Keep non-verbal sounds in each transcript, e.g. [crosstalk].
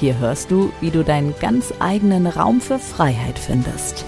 Hier hörst du, wie du deinen ganz eigenen Raum für Freiheit findest.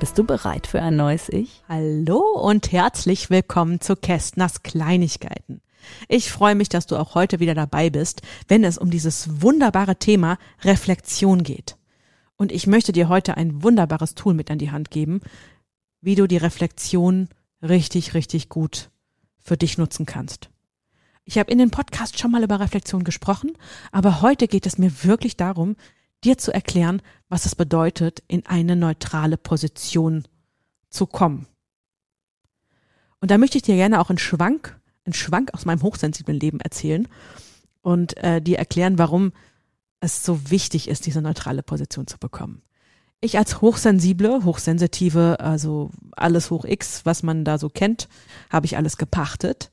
Bist du bereit für ein neues Ich? Hallo und herzlich willkommen zu Kästners Kleinigkeiten. Ich freue mich, dass du auch heute wieder dabei bist, wenn es um dieses wunderbare Thema Reflexion geht. Und ich möchte dir heute ein wunderbares Tool mit an die Hand geben, wie du die Reflexion richtig, richtig gut für dich nutzen kannst. Ich habe in den Podcast schon mal über Reflexion gesprochen, aber heute geht es mir wirklich darum, dir zu erklären, was es bedeutet, in eine neutrale Position zu kommen. Und da möchte ich dir gerne auch einen Schwank, einen Schwank aus meinem hochsensiblen Leben erzählen und äh, dir erklären, warum es so wichtig ist, diese neutrale Position zu bekommen ich als hochsensible, hochsensitive, also alles hoch X, was man da so kennt, habe ich alles gepachtet,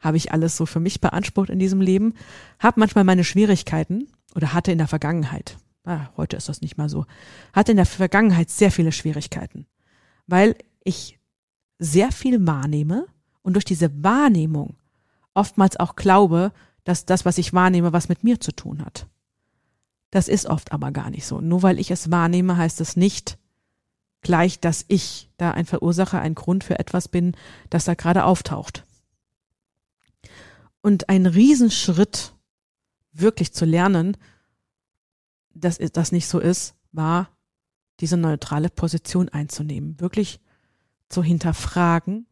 habe ich alles so für mich beansprucht in diesem Leben, habe manchmal meine Schwierigkeiten oder hatte in der Vergangenheit, ah, heute ist das nicht mal so, hatte in der Vergangenheit sehr viele Schwierigkeiten, weil ich sehr viel wahrnehme und durch diese Wahrnehmung oftmals auch glaube, dass das, was ich wahrnehme, was mit mir zu tun hat. Das ist oft aber gar nicht so. Nur weil ich es wahrnehme, heißt es nicht gleich, dass ich da ein Verursacher, ein Grund für etwas bin, das da gerade auftaucht. Und ein Riesenschritt, wirklich zu lernen, dass das nicht so ist, war, diese neutrale Position einzunehmen. Wirklich zu hinterfragen,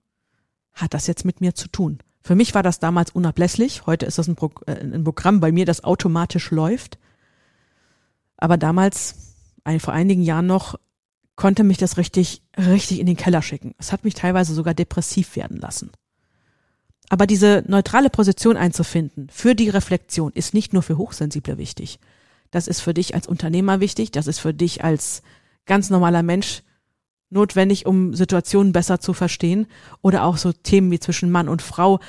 hat das jetzt mit mir zu tun? Für mich war das damals unablässlich. Heute ist das ein, Pro äh, ein Programm bei mir, das automatisch läuft. Aber damals, ein, vor einigen Jahren noch, konnte mich das richtig, richtig in den Keller schicken. Es hat mich teilweise sogar depressiv werden lassen. Aber diese neutrale Position einzufinden für die Reflexion ist nicht nur für Hochsensible wichtig. Das ist für dich als Unternehmer wichtig, das ist für dich als ganz normaler Mensch notwendig, um Situationen besser zu verstehen oder auch so Themen wie zwischen Mann und Frau.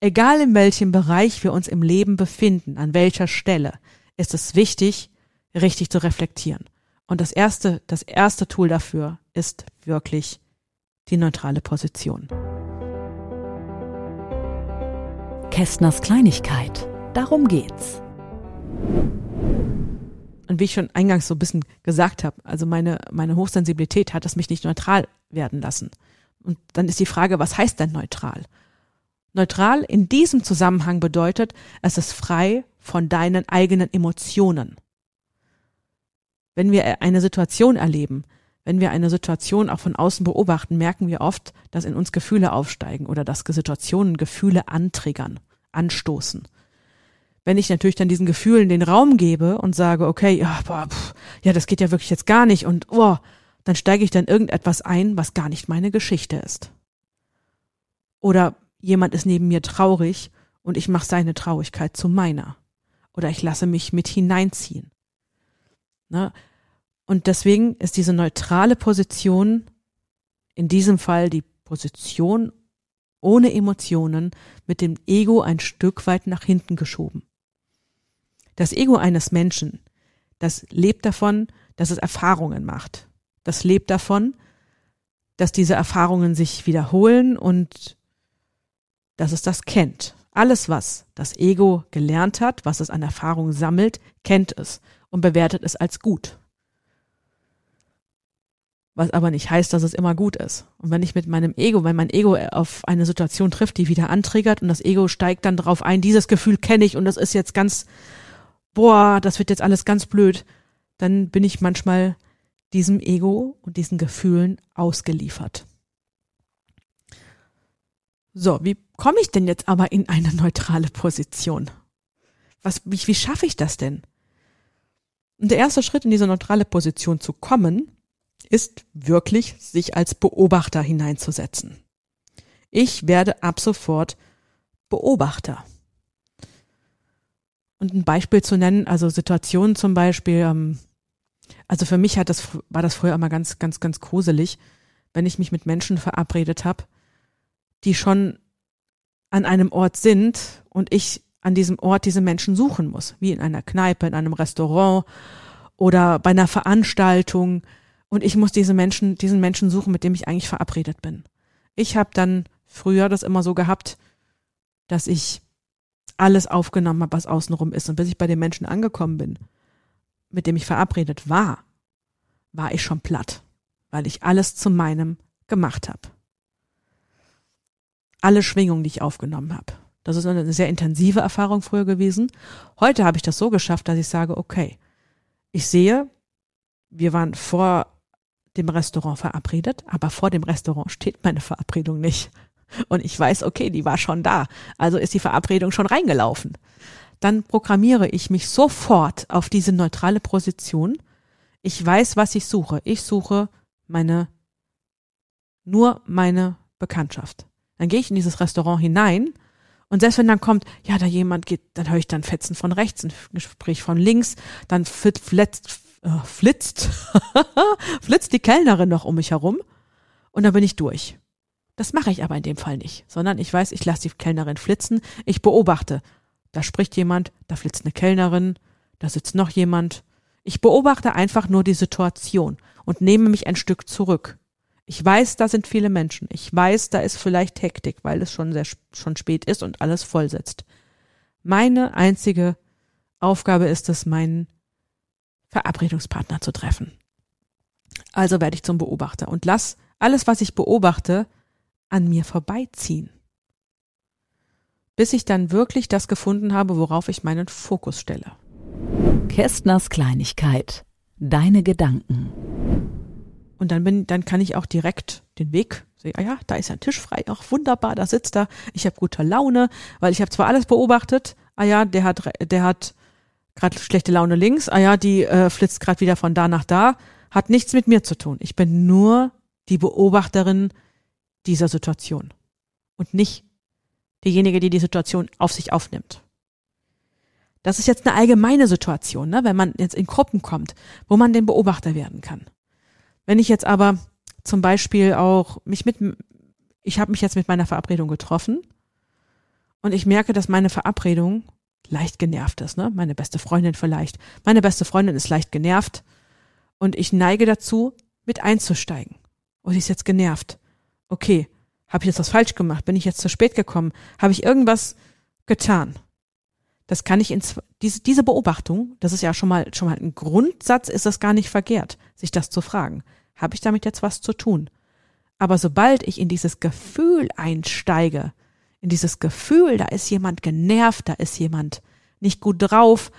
Egal in welchem Bereich wir uns im Leben befinden, an welcher Stelle, ist es wichtig, richtig zu reflektieren. Und das erste, das erste Tool dafür ist wirklich die neutrale Position. Kästners Kleinigkeit. Darum geht's. Und wie ich schon eingangs so ein bisschen gesagt habe, also meine, meine Hochsensibilität hat es mich nicht neutral werden lassen. Und dann ist die Frage, was heißt denn neutral? Neutral in diesem Zusammenhang bedeutet, es ist frei von deinen eigenen Emotionen. Wenn wir eine Situation erleben, wenn wir eine Situation auch von außen beobachten, merken wir oft, dass in uns Gefühle aufsteigen oder dass Situationen Gefühle antriggern, anstoßen. Wenn ich natürlich dann diesen Gefühlen den Raum gebe und sage, okay, ja, boah, pff, ja, das geht ja wirklich jetzt gar nicht und oh, dann steige ich dann irgendetwas ein, was gar nicht meine Geschichte ist. Oder jemand ist neben mir traurig und ich mache seine Traurigkeit zu meiner. Oder ich lasse mich mit hineinziehen. Ne? Und deswegen ist diese neutrale Position in diesem Fall die Position ohne Emotionen mit dem Ego ein Stück weit nach hinten geschoben. Das Ego eines Menschen, das lebt davon, dass es Erfahrungen macht. Das lebt davon, dass diese Erfahrungen sich wiederholen und dass es das kennt. Alles, was das Ego gelernt hat, was es an Erfahrungen sammelt, kennt es und bewertet es als gut. Was aber nicht heißt, dass es immer gut ist. Und wenn ich mit meinem Ego, wenn mein Ego auf eine Situation trifft, die wieder antriggert und das Ego steigt dann darauf ein, dieses Gefühl kenne ich und das ist jetzt ganz, boah, das wird jetzt alles ganz blöd, dann bin ich manchmal diesem Ego und diesen Gefühlen ausgeliefert. So, wie komme ich denn jetzt aber in eine neutrale Position? Was, wie, wie schaffe ich das denn? Und der erste Schritt in diese neutrale Position zu kommen, ist wirklich, sich als Beobachter hineinzusetzen. Ich werde ab sofort Beobachter. Und ein Beispiel zu nennen, also Situationen zum Beispiel, ähm, also für mich hat das, war das früher immer ganz, ganz, ganz gruselig, wenn ich mich mit Menschen verabredet habe, die schon an einem Ort sind und ich an diesem Ort diese Menschen suchen muss, wie in einer Kneipe, in einem Restaurant oder bei einer Veranstaltung. Und ich muss diese Menschen, diesen Menschen suchen, mit dem ich eigentlich verabredet bin. Ich habe dann früher das immer so gehabt, dass ich alles aufgenommen habe, was außenrum ist. Und bis ich bei den Menschen angekommen bin, mit dem ich verabredet war, war ich schon platt, weil ich alles zu meinem gemacht habe. Alle Schwingungen, die ich aufgenommen habe. Das ist eine sehr intensive Erfahrung früher gewesen. Heute habe ich das so geschafft, dass ich sage, okay, ich sehe, wir waren vor dem Restaurant verabredet, aber vor dem Restaurant steht meine Verabredung nicht. Und ich weiß, okay, die war schon da. Also ist die Verabredung schon reingelaufen. Dann programmiere ich mich sofort auf diese neutrale Position. Ich weiß, was ich suche. Ich suche meine, nur meine Bekanntschaft. Dann gehe ich in dieses Restaurant hinein und selbst wenn dann kommt, ja, da jemand geht, dann höre ich dann Fetzen von rechts, ein Gespräch von links, dann flitzt, äh, flitzt, [laughs] flitzt die Kellnerin noch um mich herum und dann bin ich durch. Das mache ich aber in dem Fall nicht, sondern ich weiß, ich lasse die Kellnerin flitzen, ich beobachte. Da spricht jemand, da flitzt eine Kellnerin, da sitzt noch jemand. Ich beobachte einfach nur die Situation und nehme mich ein Stück zurück. Ich weiß, da sind viele Menschen. Ich weiß, da ist vielleicht Hektik, weil es schon sehr schon spät ist und alles voll sitzt. Meine einzige Aufgabe ist es, meinen Verabredungspartner zu treffen. Also werde ich zum Beobachter und lass alles, was ich beobachte, an mir vorbeiziehen. Bis ich dann wirklich das gefunden habe, worauf ich meinen Fokus stelle. Kästners Kleinigkeit. Deine Gedanken. Und dann bin, dann kann ich auch direkt den Weg sehen. Ah ja, da ist ein Tisch frei. Ach, wunderbar, da sitzt er. Ich habe gute Laune, weil ich habe zwar alles beobachtet. Ah ja, der hat, der hat gerade schlechte Laune links. Ah ja, die äh, flitzt gerade wieder von da nach da. Hat nichts mit mir zu tun. Ich bin nur die Beobachterin dieser Situation und nicht diejenige, die die Situation auf sich aufnimmt. Das ist jetzt eine allgemeine Situation, ne, wenn man jetzt in Gruppen kommt, wo man den Beobachter werden kann. Wenn ich jetzt aber zum Beispiel auch mich mit, ich habe mich jetzt mit meiner Verabredung getroffen und ich merke, dass meine Verabredung leicht genervt ist, ne? Meine beste Freundin vielleicht. Meine beste Freundin ist leicht genervt und ich neige dazu, mit einzusteigen. Oh, sie ist jetzt genervt. Okay, habe ich jetzt was falsch gemacht? Bin ich jetzt zu spät gekommen? Habe ich irgendwas getan? Das kann ich in diese, diese Beobachtung, das ist ja schon mal schon mal ein Grundsatz, ist das gar nicht verkehrt, sich das zu fragen habe ich damit jetzt was zu tun? Aber sobald ich in dieses Gefühl einsteige, in dieses Gefühl, da ist jemand genervt, da ist jemand nicht gut drauf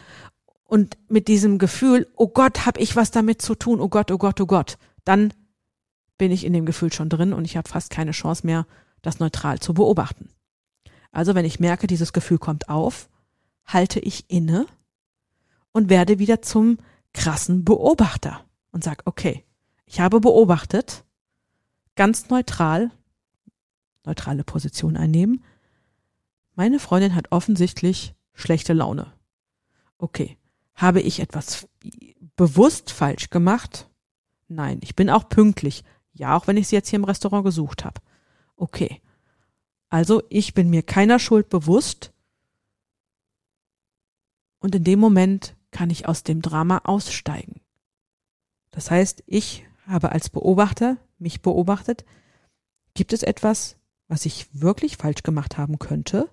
und mit diesem Gefühl, oh Gott, habe ich was damit zu tun, oh Gott, oh Gott, oh Gott, dann bin ich in dem Gefühl schon drin und ich habe fast keine Chance mehr, das neutral zu beobachten. Also wenn ich merke, dieses Gefühl kommt auf, halte ich inne und werde wieder zum krassen Beobachter und sag, okay, ich habe beobachtet, ganz neutral, neutrale Position einnehmen. Meine Freundin hat offensichtlich schlechte Laune. Okay. Habe ich etwas bewusst falsch gemacht? Nein, ich bin auch pünktlich. Ja, auch wenn ich sie jetzt hier im Restaurant gesucht habe. Okay. Also ich bin mir keiner Schuld bewusst. Und in dem Moment kann ich aus dem Drama aussteigen. Das heißt, ich habe als Beobachter mich beobachtet, gibt es etwas, was ich wirklich falsch gemacht haben könnte?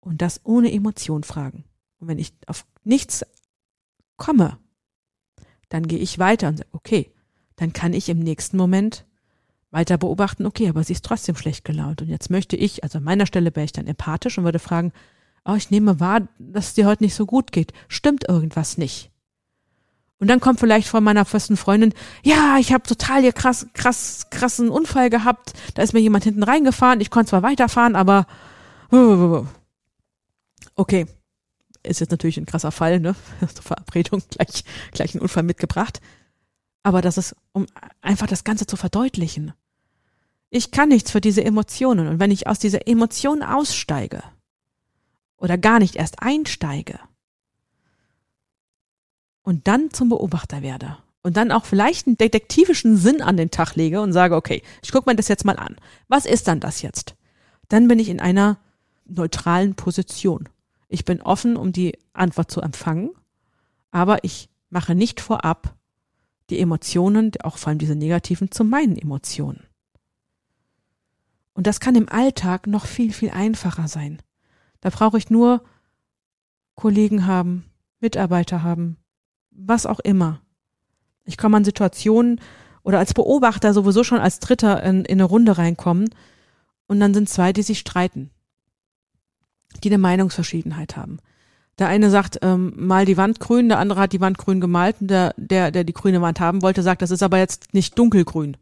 Und das ohne Emotion fragen. Und wenn ich auf nichts komme, dann gehe ich weiter und sage, okay, dann kann ich im nächsten Moment weiter beobachten, okay, aber sie ist trotzdem schlecht gelaunt. Und jetzt möchte ich, also an meiner Stelle wäre ich dann empathisch und würde fragen, oh, ich nehme wahr, dass es dir heute nicht so gut geht. Stimmt irgendwas nicht? Und dann kommt vielleicht von meiner festen Freundin, ja, ich habe total hier krass, krass, krassen Unfall gehabt. Da ist mir jemand hinten reingefahren. Ich konnte zwar weiterfahren, aber okay. Ist jetzt natürlich ein krasser Fall, ne? Zur Verabredung gleich, gleich einen Unfall mitgebracht. Aber das ist, um einfach das Ganze zu verdeutlichen. Ich kann nichts für diese Emotionen. Und wenn ich aus dieser Emotion aussteige oder gar nicht erst einsteige und dann zum Beobachter werde und dann auch vielleicht einen detektivischen Sinn an den Tag lege und sage, okay, ich gucke mir das jetzt mal an. Was ist dann das jetzt? Dann bin ich in einer neutralen Position. Ich bin offen, um die Antwort zu empfangen, aber ich mache nicht vorab die Emotionen, auch vor allem diese negativen, zu meinen Emotionen. Und das kann im Alltag noch viel, viel einfacher sein. Da brauche ich nur Kollegen haben, Mitarbeiter haben, was auch immer. Ich komme an Situationen oder als Beobachter sowieso schon als Dritter in, in eine Runde reinkommen und dann sind zwei, die sich streiten, die eine Meinungsverschiedenheit haben. Der eine sagt, ähm, mal die Wand grün, der andere hat die Wand grün gemalt und der, der, der die grüne Wand haben wollte, sagt, das ist aber jetzt nicht dunkelgrün.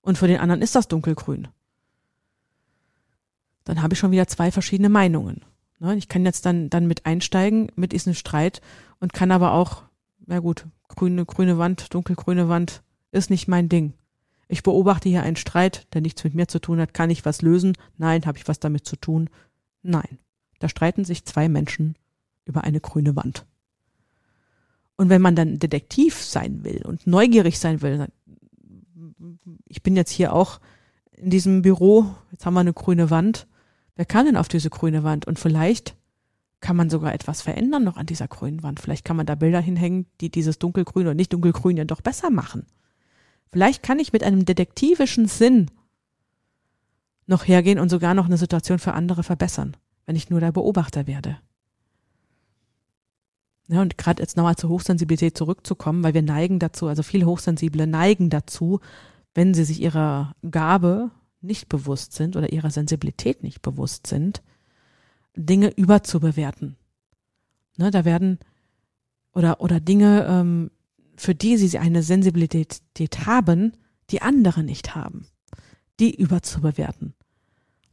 Und für den anderen ist das dunkelgrün. Dann habe ich schon wieder zwei verschiedene Meinungen. Ne? Ich kann jetzt dann, dann mit einsteigen mit diesem Streit und kann aber auch, na gut, grüne, grüne Wand, dunkelgrüne Wand ist nicht mein Ding. Ich beobachte hier einen Streit, der nichts mit mir zu tun hat. Kann ich was lösen? Nein. Habe ich was damit zu tun? Nein. Da streiten sich zwei Menschen über eine grüne Wand. Und wenn man dann Detektiv sein will und neugierig sein will, ich bin jetzt hier auch in diesem Büro, jetzt haben wir eine grüne Wand. Wer kann denn auf diese grüne Wand? Und vielleicht kann man sogar etwas verändern noch an dieser grünen Wand. Vielleicht kann man da Bilder hinhängen, die dieses dunkelgrün oder nicht dunkelgrün ja doch besser machen. Vielleicht kann ich mit einem detektivischen Sinn noch hergehen und sogar noch eine Situation für andere verbessern, wenn ich nur der Beobachter werde. Ja, und gerade jetzt nochmal zur Hochsensibilität zurückzukommen, weil wir neigen dazu, also viele Hochsensible neigen dazu, wenn sie sich ihrer Gabe nicht bewusst sind oder ihrer Sensibilität nicht bewusst sind, Dinge überzubewerten. Ne, da werden oder oder Dinge, ähm, für die sie eine Sensibilität haben, die andere nicht haben, die überzubewerten.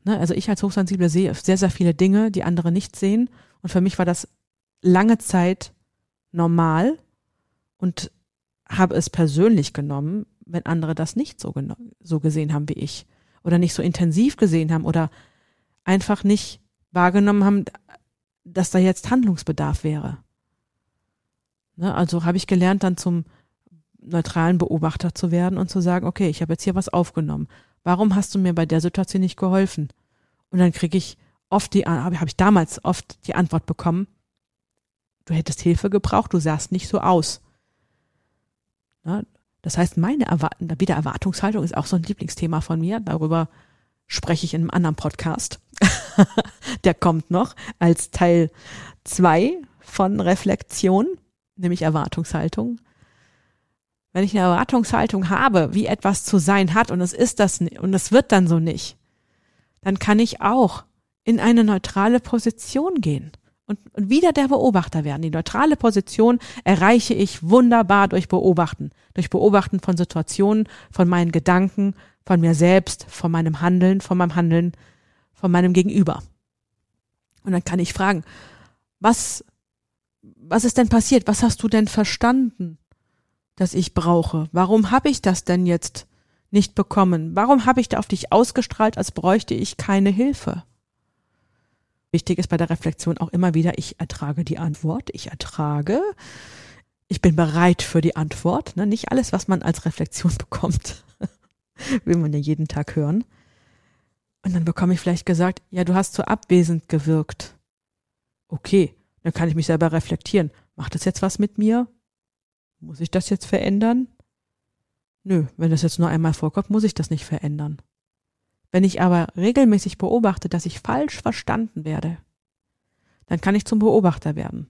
Ne, also ich als Hochsensible sehe sehr sehr viele Dinge, die andere nicht sehen, und für mich war das lange Zeit normal und habe es persönlich genommen, wenn andere das nicht so, so gesehen haben wie ich oder nicht so intensiv gesehen haben oder einfach nicht wahrgenommen haben, dass da jetzt Handlungsbedarf wäre. Ne, also habe ich gelernt, dann zum neutralen Beobachter zu werden und zu sagen, okay, ich habe jetzt hier was aufgenommen. Warum hast du mir bei der Situation nicht geholfen? Und dann kriege ich oft die, habe ich damals oft die Antwort bekommen, du hättest Hilfe gebraucht, du sahst nicht so aus. Ne, das heißt, meine Erwart wieder Erwartungshaltung ist auch so ein Lieblingsthema von mir. Darüber spreche ich in einem anderen Podcast. [laughs] Der kommt noch als Teil zwei von Reflexion, nämlich Erwartungshaltung. Wenn ich eine Erwartungshaltung habe, wie etwas zu sein hat und es ist das und es wird dann so nicht, dann kann ich auch in eine neutrale Position gehen und, und wieder der Beobachter werden. Die neutrale Position erreiche ich wunderbar durch Beobachten, durch Beobachten von Situationen, von meinen Gedanken, von mir selbst, von meinem Handeln, von meinem Handeln, von meinem Gegenüber. Und dann kann ich fragen, was, was ist denn passiert? Was hast du denn verstanden, dass ich brauche? Warum habe ich das denn jetzt nicht bekommen? Warum habe ich da auf dich ausgestrahlt, als bräuchte ich keine Hilfe? Wichtig ist bei der Reflexion auch immer wieder, ich ertrage die Antwort, ich ertrage, ich bin bereit für die Antwort. Ne? Nicht alles, was man als Reflexion [laughs] bekommt, will man ja jeden Tag hören. Und dann bekomme ich vielleicht gesagt, ja, du hast so abwesend gewirkt. Okay, dann kann ich mich selber reflektieren. Macht das jetzt was mit mir? Muss ich das jetzt verändern? Nö, wenn das jetzt nur einmal vorkommt, muss ich das nicht verändern. Wenn ich aber regelmäßig beobachte, dass ich falsch verstanden werde, dann kann ich zum Beobachter werden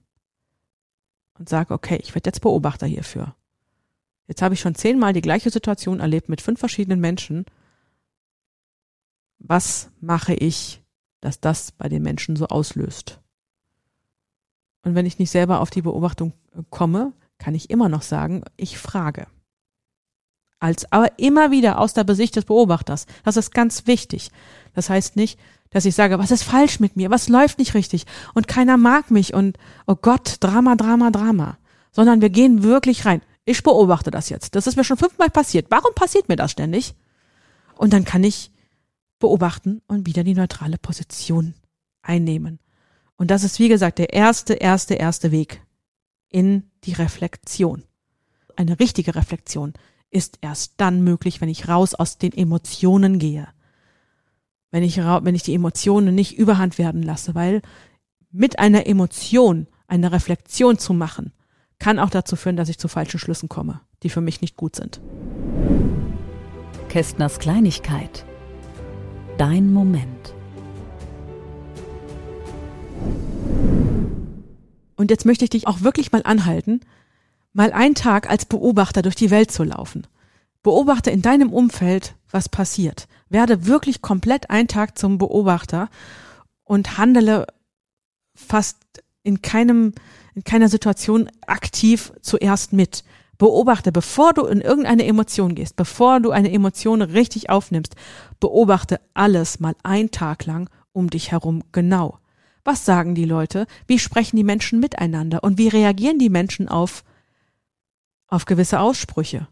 und sage, okay, ich werde jetzt Beobachter hierfür. Jetzt habe ich schon zehnmal die gleiche Situation erlebt mit fünf verschiedenen Menschen. Was mache ich, dass das bei den Menschen so auslöst? Und wenn ich nicht selber auf die Beobachtung komme, kann ich immer noch sagen, ich frage als aber immer wieder aus der Besicht des Beobachters. Das ist ganz wichtig. Das heißt nicht, dass ich sage, was ist falsch mit mir? Was läuft nicht richtig? Und keiner mag mich und oh Gott, Drama, Drama, Drama. Sondern wir gehen wirklich rein. Ich beobachte das jetzt. Das ist mir schon fünfmal passiert. Warum passiert mir das ständig? Und dann kann ich beobachten und wieder die neutrale Position einnehmen. Und das ist, wie gesagt, der erste, erste, erste Weg in die Reflexion. Eine richtige Reflexion ist erst dann möglich, wenn ich raus aus den Emotionen gehe. Wenn ich, wenn ich die Emotionen nicht überhand werden lasse, weil mit einer Emotion eine Reflexion zu machen, kann auch dazu führen, dass ich zu falschen Schlüssen komme, die für mich nicht gut sind. Kästners Kleinigkeit. Dein Moment. Und jetzt möchte ich dich auch wirklich mal anhalten, mal einen Tag als Beobachter durch die Welt zu laufen. Beobachte in deinem Umfeld, was passiert. Werde wirklich komplett einen Tag zum Beobachter und handele fast in keinem, in keiner Situation aktiv zuerst mit. Beobachte, bevor du in irgendeine Emotion gehst, bevor du eine Emotion richtig aufnimmst, beobachte alles mal einen Tag lang um dich herum genau. Was sagen die Leute? Wie sprechen die Menschen miteinander? Und wie reagieren die Menschen auf, auf gewisse Aussprüche?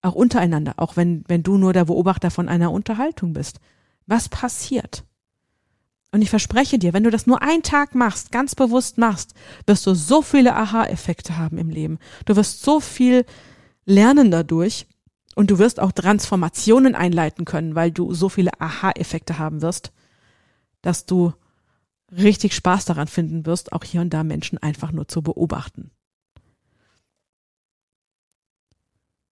Auch untereinander, auch wenn, wenn du nur der Beobachter von einer Unterhaltung bist. Was passiert? Und ich verspreche dir, wenn du das nur einen Tag machst, ganz bewusst machst, wirst du so viele Aha-Effekte haben im Leben. Du wirst so viel lernen dadurch und du wirst auch Transformationen einleiten können, weil du so viele Aha-Effekte haben wirst, dass du richtig Spaß daran finden wirst, auch hier und da Menschen einfach nur zu beobachten.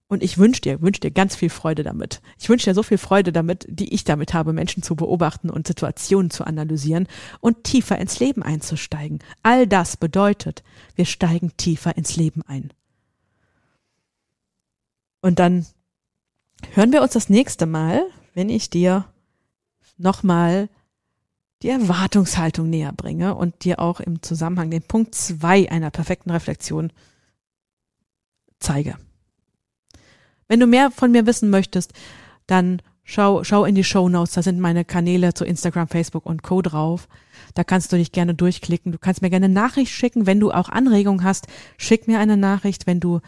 Und ich wünsche dir, wünsche dir ganz viel Freude damit. Ich wünsche dir so viel Freude damit, die ich damit habe, Menschen zu beobachten und Situationen zu analysieren und tiefer ins Leben einzusteigen. All das bedeutet, wir steigen tiefer ins Leben ein. Und dann hören wir uns das nächste Mal, wenn ich dir nochmal die Erwartungshaltung näher bringe und dir auch im Zusammenhang den Punkt zwei einer perfekten Reflexion zeige. Wenn du mehr von mir wissen möchtest, dann schau, schau in die Show Notes. Da sind meine Kanäle zu Instagram, Facebook und Co. drauf. Da kannst du dich gerne durchklicken. Du kannst mir gerne Nachricht schicken. Wenn du auch Anregungen hast, schick mir eine Nachricht. Wenn du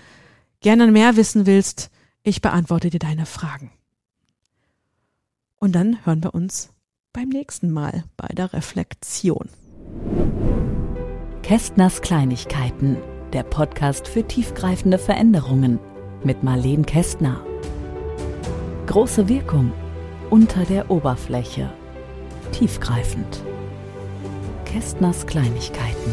gerne mehr wissen willst, ich beantworte dir deine Fragen. Und dann hören wir uns beim nächsten Mal bei der Reflexion. Kästners Kleinigkeiten, der Podcast für tiefgreifende Veränderungen mit Marleen Kästner. Große Wirkung unter der Oberfläche. Tiefgreifend. Kästners Kleinigkeiten.